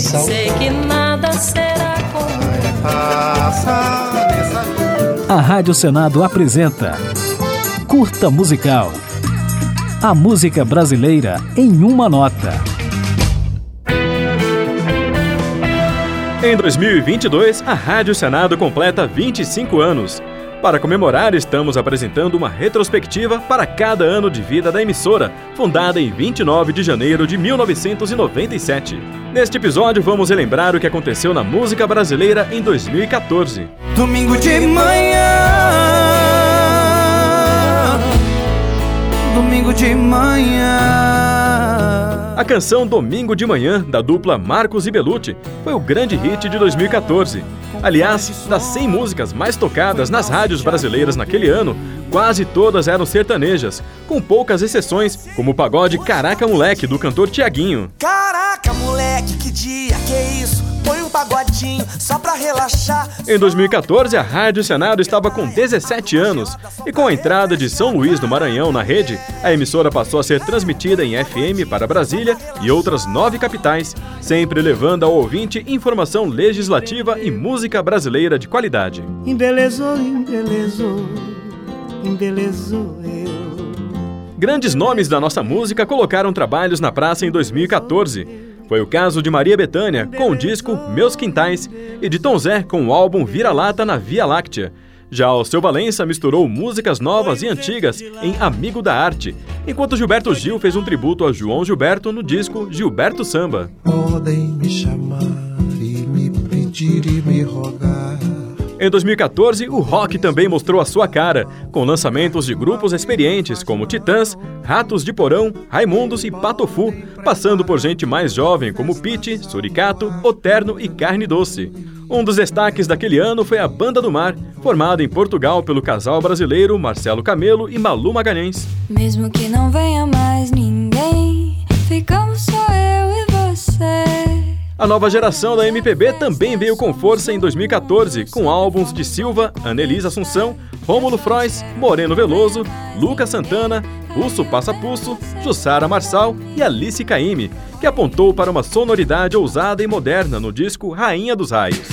Sei que nada será como A Rádio Senado apresenta Curta Musical. A música brasileira em uma nota. Em 2022, a Rádio Senado completa 25 anos. Para comemorar, estamos apresentando uma retrospectiva para cada ano de vida da emissora, fundada em 29 de janeiro de 1997. Neste episódio, vamos relembrar o que aconteceu na música brasileira em 2014. Domingo de manhã. Domingo de manhã. A canção Domingo de Manhã, da dupla Marcos e Belucci, foi o grande hit de 2014. Aliás, das 100 músicas mais tocadas nas rádios brasileiras naquele ano, quase todas eram sertanejas, com poucas exceções, como o pagode Caraca Moleque, do cantor Tiaguinho. Caraca, moleque, que dia, que isso? Põe um pagodinho só pra relaxar. Em 2014, a Rádio Senado estava com 17 anos e com a entrada de São Luís do Maranhão na rede, a emissora passou a ser transmitida em FM para Brasília e outras nove capitais, sempre levando ao ouvinte informação legislativa e música brasileira de qualidade. Embelezou, embelezou, embelezou eu. Grandes nomes da nossa música colocaram trabalhos na praça em 2014. Foi o caso de Maria Bethânia com o disco Meus Quintais e de Tom Zé com o álbum Vira-Lata na Via Láctea. Já Alceu Valença misturou músicas novas e antigas em Amigo da Arte, enquanto Gilberto Gil fez um tributo a João Gilberto no disco Gilberto Samba. Podem me chamar e me pedir e me rogar. Em 2014, o rock também mostrou a sua cara, com lançamentos de grupos experientes como Titãs, Ratos de Porão, Raimundos e Patofu, passando por gente mais jovem como Pete, Suricato, Oterno e Carne Doce. Um dos destaques daquele ano foi a Banda do Mar, formada em Portugal pelo casal brasileiro Marcelo Camelo e Malu Magalhães. Mesmo que não venha mais ninguém, ficamos só. A nova geração da MPB também veio com força em 2014, com álbuns de Silva, Anelisa Assunção, Rômulo Frois, Moreno Veloso, Lucas Santana, Russo Passapulso, Jussara Marçal e Alice Caymmi, que apontou para uma sonoridade ousada e moderna no disco Rainha dos Raios.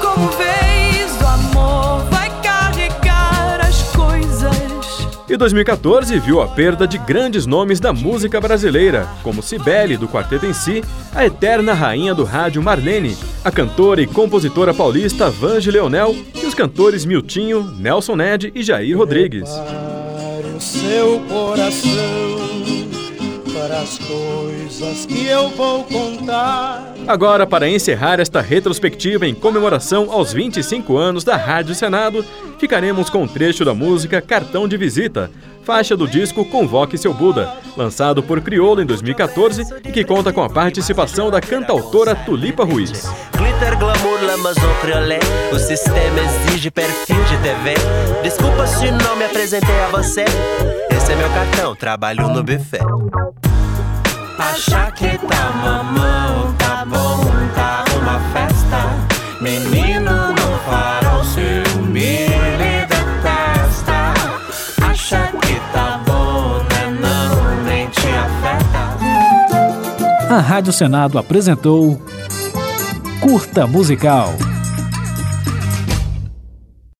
Como vez o amor vai E 2014 viu a perda de grandes nomes da música brasileira, como Cibele, do Quarteto em Si, a eterna rainha do rádio Marlene, a cantora e compositora paulista Vange Leonel e os cantores Miltinho, Nelson Ned e Jair Rodrigues. Prepare o seu coração para as coisas que eu vou contar. Agora, para encerrar esta retrospectiva em comemoração aos 25 anos da Rádio Senado, ficaremos com um trecho da música Cartão de Visita, faixa do disco Convoque Seu Buda, lançado por Criolo em 2014 e que conta com a participação da cantautora Tulipa Ruiz. Glitter, glamour, lamazon, criolé O sistema exige perfil de TV Desculpa se não me apresentei a você Esse é meu cartão, trabalho no buffet Acha que tá mamão, tá bom, tá uma festa. Menino, não farol, ciúme detesta. Acha que tá bom, né não, nem te afeta. A Rádio Senado apresentou Curta Musical.